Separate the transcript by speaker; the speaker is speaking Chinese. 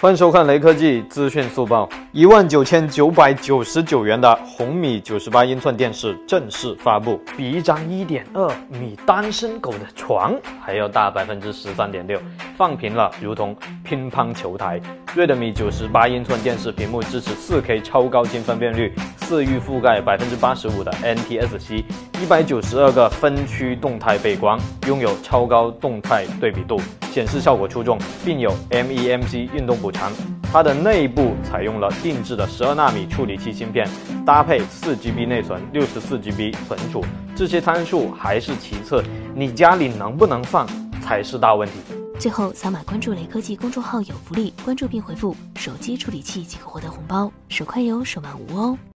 Speaker 1: 欢迎收看雷科技资讯速报。一万九千九百九十九元的红米九十八英寸电视正式发布，比一张一点二米单身狗的床还要大百分之十三点六，放平了如同乒乓球台。Redmi 九十八英寸电视屏幕支持四 K 超高清分辨率，色域覆盖百分之八十五的 NTSC，一百九十二个分区动态背光，拥有超高动态对比度。显示效果出众，并有 MEMC 运动补偿。它的内部采用了定制的十二纳米处理器芯片，搭配四 GB 内存、六十四 GB 存储。这些参数还是其次，你家里能不能放才是大问题。
Speaker 2: 最后，扫码关注雷科技公众号有福利，关注并回复“手机处理器”即可获得红包，手快有，手慢无哦。